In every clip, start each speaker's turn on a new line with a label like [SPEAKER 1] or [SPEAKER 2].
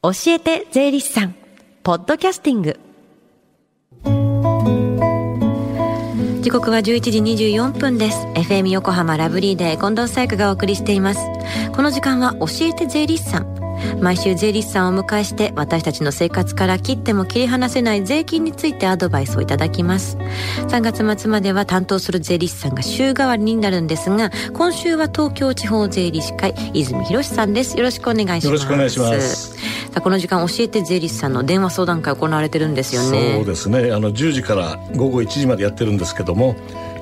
[SPEAKER 1] 教えて税理士さん。ポッドキャスティング。時刻は11時24分です。FM 横浜ラブリーデー近藤紗友香がお送りしています。この時間は教えて税理士さん。毎週税理士さんをお迎えして私たちの生活から切っても切り離せない税金についてアドバイスをいただきます。3月末までは担当する税理士さんが週替わりになるんですが今週は東京地方税理士会泉博さんです。よろしくお願いします。
[SPEAKER 2] よろしくお願いします。
[SPEAKER 1] さあこの時間教えて税理士さんの電話相談会行われてるんですよね。
[SPEAKER 2] そうですね。あの10時から午後1時までやってるんですけども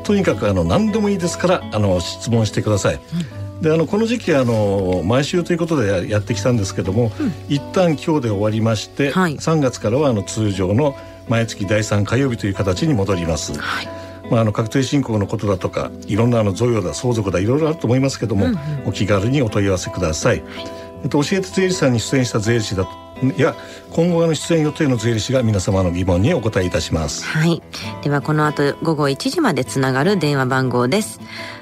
[SPEAKER 2] とにかくあの何でもいいですからあの質問してください、うんであのこの時期あの毎週ということでやってきたんですけども、うん、一旦今日で終わりまして、はい、3月からはあの通常の毎月第3火曜日という形に戻ります。はい。まあ、あの確定申告のことだとかいろんなあの贈与だ相続だいろいろあると思いますけども、うんうん、お気軽にお問い合わせください。はい、えっと、教えて税理士さんに出演した税理士だといや今後の出演予定の税理士が皆様の疑問にお答えいたします。
[SPEAKER 1] はい。ではこの後午後1時までつながる電話番号です。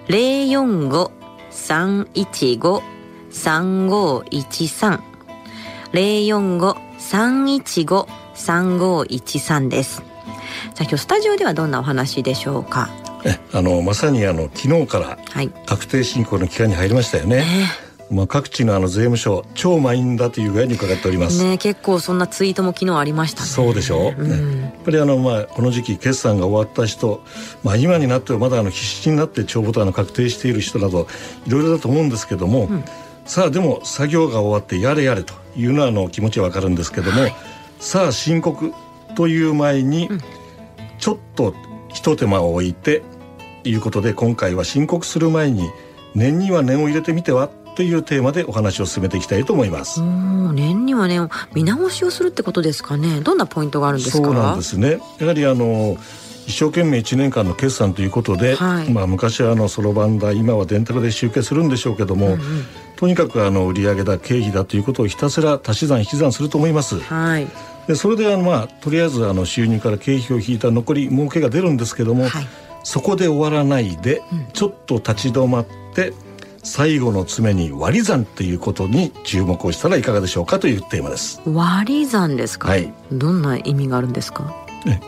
[SPEAKER 1] 045 315-3513 045-315-3513です。さあ今日スタジオではどんなお話でしょうか？
[SPEAKER 2] あのまさにあの昨日から確定申告の期間に入りましたよね、はいまあ、各地のあの税務署超満員だという具合に伺っております。
[SPEAKER 1] ね結構そんなツイートも昨日ありましたね。
[SPEAKER 2] そうでしょう、うん、やっぱりあのまあこの時期決算が終わった人、まあ、今になってはまだあの必死になって帳簿とあの確定している人などいろいろだと思うんですけども、うん、さあでも作業が終わってやれやれというのはあの気持ちはわかるんですけども、はい、さあ申告という前にちょっと一手間を置いてということで今回は申告する前に念には念を入れてみては？というテーマでお話を進めていきたいと思います。
[SPEAKER 1] 年にはね見直しをするってことですかね。どんなポイントがあるんですか？
[SPEAKER 2] そうなんですね。やはりあの一生懸命1年間の決算ということで、はい、まあ昔はあのそろばんだ今は電卓で集計するんでしょうけども、うんうん、とにかくあの売上だ経費だということをひたすら足し算引き算すると思います。はい、でそれであのまあとりあえずあの収入から経費を引いた残り儲けが出るんですけども、はい、そこで終わらないで、ちょっと立ち止まって最後の詰めに割り算っていうことに注目をしたらいかがでしょうかというテーマです。
[SPEAKER 1] 割り算ですか、はい、どんな意味があるんですか？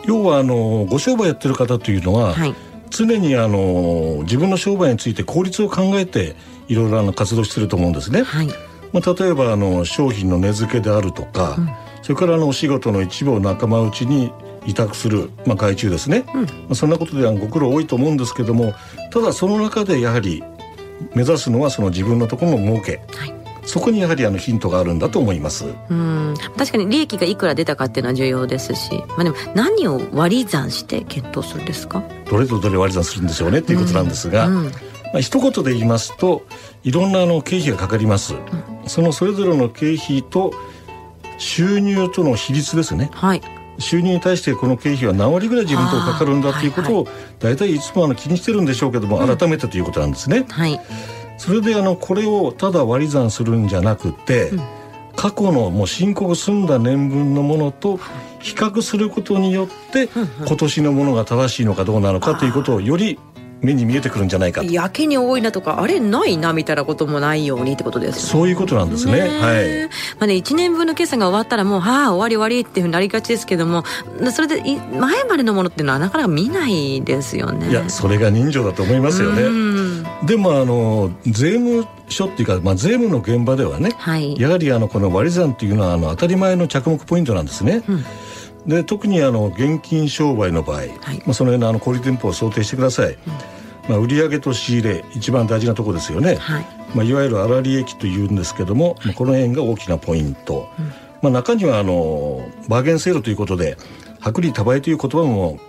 [SPEAKER 2] 要はあのご商売やってる方というのは、はい、常にあの自分の商売について効率を考えていろいろな活動してると思うんですね、はい、まあ、例えばあの商品の値付けであるとか、うん、それからあのお仕事の一部を仲間内に委託する、まあ、外注ですね、うん、まあ、そんなことではご苦労多いと思うんですけどもただその中でやはり目指すのはその自分のところの儲け、はい、そこにやはりあのヒントがあるんだと思います。
[SPEAKER 1] うん。確かに利益がいくら出たかっていうのは重要ですし、まあ、でも何を割り算して検討するんですか？
[SPEAKER 2] どれとどれ割り算するんでしょうねっていうことなんですが、うんうん、まあ一言で言いますといろんなあの経費がかかります、うん、そのそれぞれの経費と収入との比率ですね、はい、収入に対してこの経費は何割ぐらい自分とかかるんだということを大体いつもあの気にしてるんでしょうけども改めてということなんですね。はい、それであのこれをただ割り算するんじゃなくて、うん、過去のもう申告済んだ年分のものと比較することによって今年のものが正しいのかどうなのかということをより目に見えてくるんじゃないか
[SPEAKER 1] やけに多いなとかあれないなみたいなこともないようにってことです、
[SPEAKER 2] ね、そういうことなんですね。はい。ま
[SPEAKER 1] あね1年分の決算が終わったらもうはあ終わり終わりっていうふうになりがちですけどもそれで前までのものっていうのはなかなか見ないですよね。
[SPEAKER 2] いやそれが人情だと思いますよね。でもあの税務署っていうか、まあ、税務の現場ではね、はい、やはりあのこの割り算っていうのはあの当たり前の着目ポイントなんですね、うんで特にあの現金商売の場合、はい、まあ、そのようなあの小売店舗を想定してください、うん。まあ、売上と仕入れ一番大事なところですよね、はい。まあ、いわゆる粗利益というんですけども、はい、この辺が大きなポイント、うん、まあ、中にはあのバーゲンセールということで薄利多売という言葉も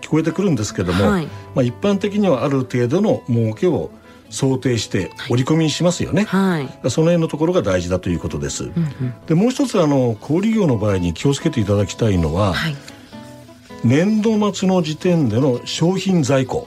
[SPEAKER 2] 聞こえてくるんですけども、はい、まあ、一般的にはある程度の儲けを想定して織り込みにしますよね、はい、その辺のところが大事だということです、うんうん、でもう一つあの小売業の場合に気をつけていただきたいのは、はい、年度末の時点での商品在庫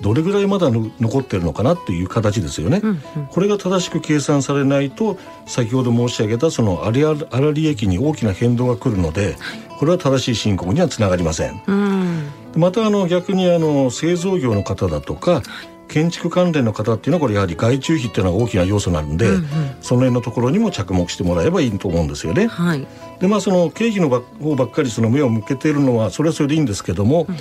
[SPEAKER 2] どれぐらいまだ残ってるのかなっていう形ですよね、うんうん、これが正しく計算されないと先ほど申し上げたその粗利益に大きな変動が来るのでこれは正しい申告にはつながりません、うん、またあの逆にあの製造業の方だとか建築関連の方っていうのはこれやはり外注費っていうのが大きな要素なので、うんうん、その辺のところにも着目してもらえばいいと思うんですよね。はい、でまあその経費の方ばっかりその目を向けているのはそれはそれでいいんですけども、うん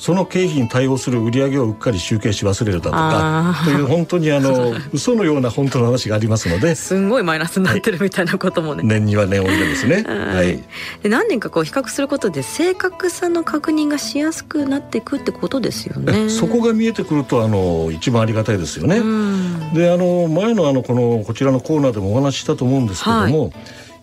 [SPEAKER 2] その経費に対応する売り上げをうっかり集計し忘れるだとかという本当にあの 嘘のような本当の話がありますので。
[SPEAKER 1] すんごいマイナスになってるみたいなこともね、
[SPEAKER 2] はい、年には年多いですね。はい。
[SPEAKER 1] で何年かこう比較することで正確さの確認がしやすくなっていくってことですよね。
[SPEAKER 2] そこが見えてくるとあの一番ありがたいですよね。であの前のあのこのこちらのコーナーでもお話ししたと思うんですけども、はい、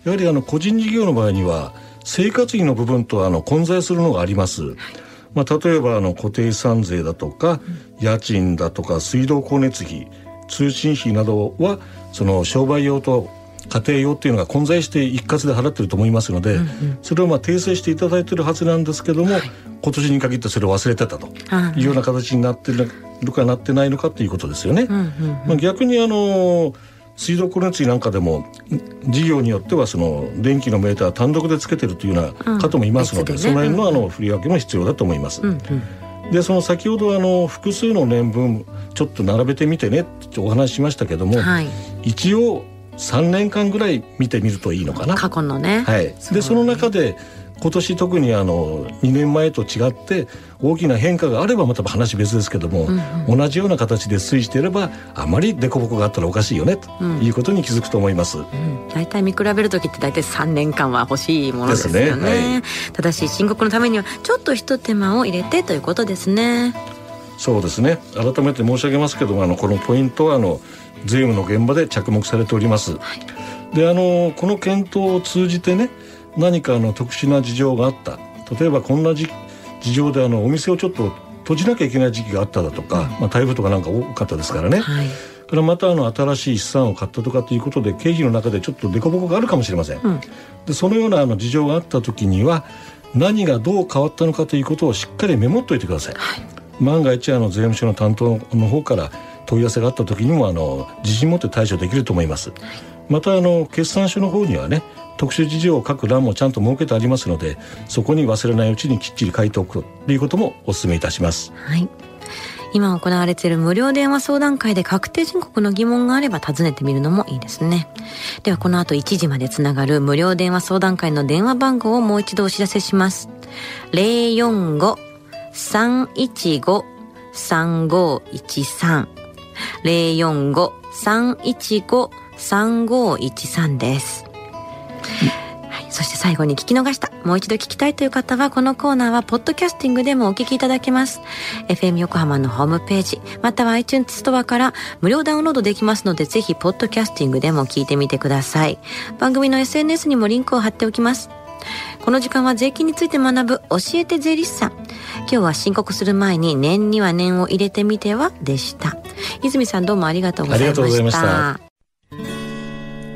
[SPEAKER 2] やはりあの個人事業の場合には生活費の部分とあの混在するのがあります、はいまあ、例えばあの固定資産税だとか、家賃だとか水道光熱費通信費などはその商売用と家庭用っていうのが混在して一括で払ってると思いますので、うんうん、それをまあ訂正していただいてるはずなんですけども、はい、今年に限ってそれを忘れてたと。いうような形になってるかなってないのかということですよね。うんうんうん、まあ、逆にあの水道光熱費なんかでも事業によってはその電気のメーター単独でつけてるというような方もいますので、うん、その辺のあの振り分けも必要だと思います。うんうん、でその先ほどあの複数の年分ちょっと並べてみてねってお話ししましたけども、はい、一応3年間ぐらい見てみるといいのかな。
[SPEAKER 1] 過去のね。
[SPEAKER 2] はい。でその中で今年特にあの2年前と違って大きな変化があればまた話別ですけども、うんうん、同じような形で推移していればあまり凸凹があったらおかしいよねということに気づくと思います。
[SPEAKER 1] 大、う、体、ん、見比べる時って大体3年間は欲しいものですよね。ねはい、ただし申告のためにはちょっと一手間を入れてということですね。
[SPEAKER 2] そうですね改めて申し上げますけどもあのこのポイントはあの税務の現場で着目されております。はい、であのこの検討を通じてね何かの特殊な事情があった。例えばこんな事情であのお店をちょっと閉じなきゃいけない時期があっただとか、うん、まあ、台風とかなんか多かったですからね、はい、からまたあの新しい資産を買ったとかということで経費の中でちょっと凸凹があるかもしれません、うん、でそのようなあの事情があった時には何がどう変わったのかということをしっかりメモっておいてください、はい、万が一あの税務署の担当の方から問い合わせがあった時にもあの自信持って対処できると思います、はい、またあの決算書の方にはね特殊事情を書く欄もちゃんと設けてありますのでそこに忘れないうちにきっちり書いておくということもお勧めいたします。
[SPEAKER 1] はい今行われている無料電話相談会で確定申告の疑問があれば尋ねてみるのもいいですね。ではこの後1時までつながる無料電話相談会の電話番号をもう一度お知らせします。045-315-3513045-315 3513です。はいそして最後に聞き逃した、もう一度聞きたいという方は、このコーナーは、ポッドキャスティングでもお聞きいただけます。FM 横浜のホームページ、または iTunes ストアから無料ダウンロードできますので、ぜひ、ポッドキャスティングでも聞いてみてください。番組の SNS にもリンクを貼っておきます。この時間は税金について学ぶ教えて税理士さん。今日は申告する前に年には年を入れてみてはでした。泉さんどうもありがとうございました。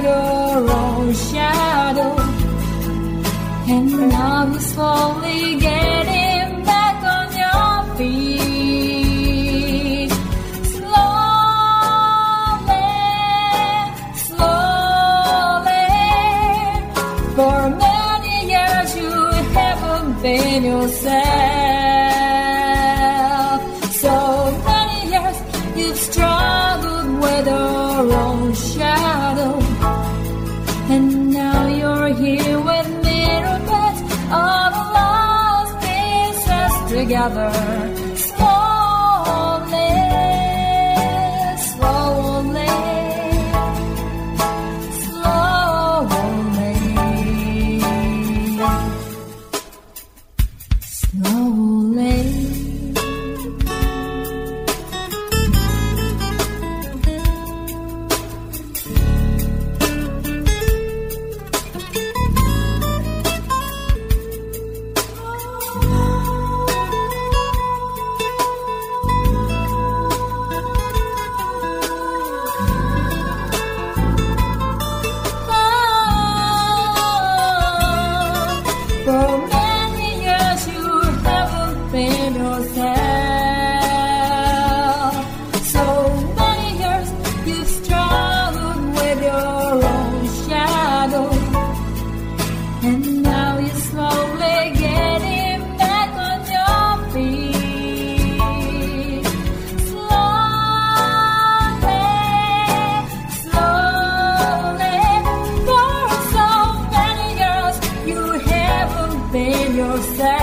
[SPEAKER 1] Your own shadow. And now you're slowly getting back on your feet. Slowly, slowly. For many years you haven't been yourself. another.
[SPEAKER 3] closer.